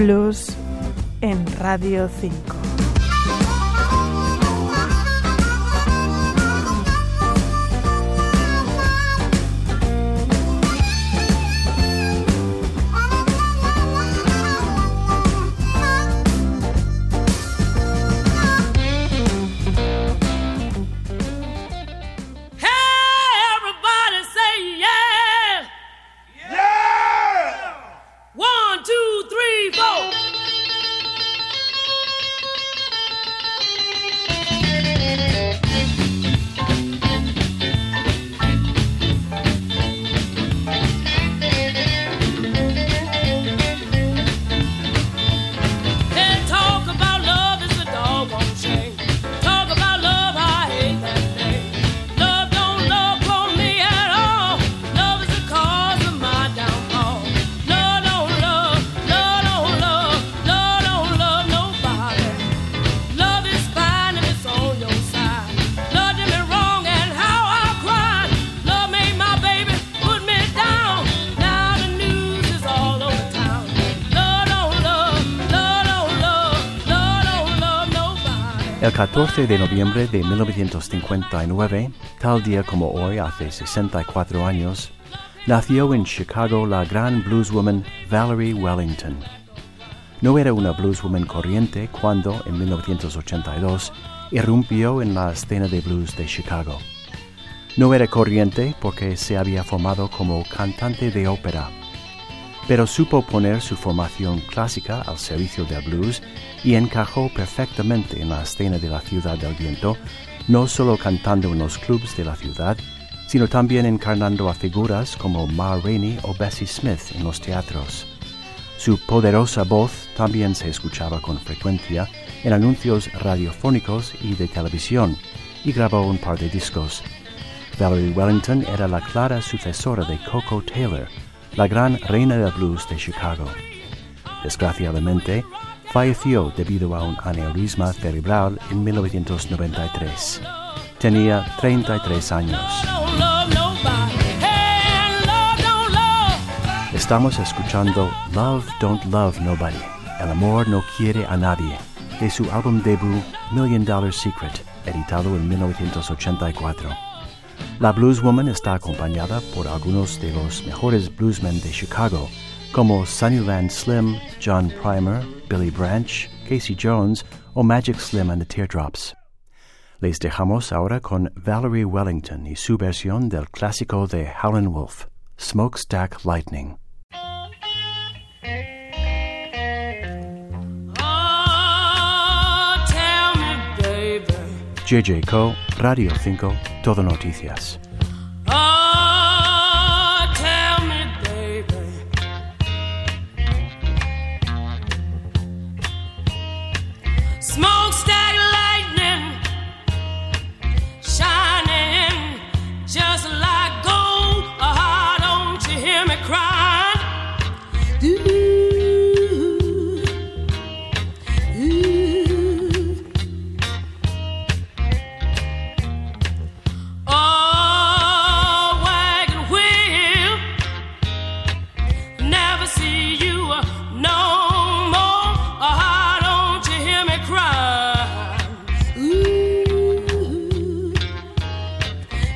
Blues en Radio 5. El 14 de noviembre de 1959, tal día como hoy, hace 64 años, nació en Chicago la gran blueswoman Valerie Wellington. No era una blueswoman corriente cuando, en 1982, irrumpió en la escena de blues de Chicago. No era corriente porque se había formado como cantante de ópera pero supo poner su formación clásica al servicio del blues y encajó perfectamente en la escena de la ciudad del viento, no solo cantando en los clubs de la ciudad, sino también encarnando a figuras como Ma Rainey o Bessie Smith en los teatros. Su poderosa voz también se escuchaba con frecuencia en anuncios radiofónicos y de televisión, y grabó un par de discos. Valerie Wellington era la clara sucesora de Coco Taylor, la gran reina del blues de Chicago. Desgraciadamente, falleció debido a un aneurisma cerebral en 1993. Tenía 33 años. Estamos escuchando Love Don't Love Nobody, El amor no quiere a nadie, de su álbum debut Million Dollar Secret, editado en 1984. La blueswoman está acompañada por algunos de los mejores bluesmen de Chicago, como Sunnyland Slim, John Primer, Billy Branch, Casey Jones o Magic Slim and the Teardrops. Les dejamos ahora con Valerie Wellington y su versión del clásico de Howlin' Wolf, Smokestack Lightning. JJ Co, Radio 5, Todo Noticias. you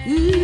Ooh.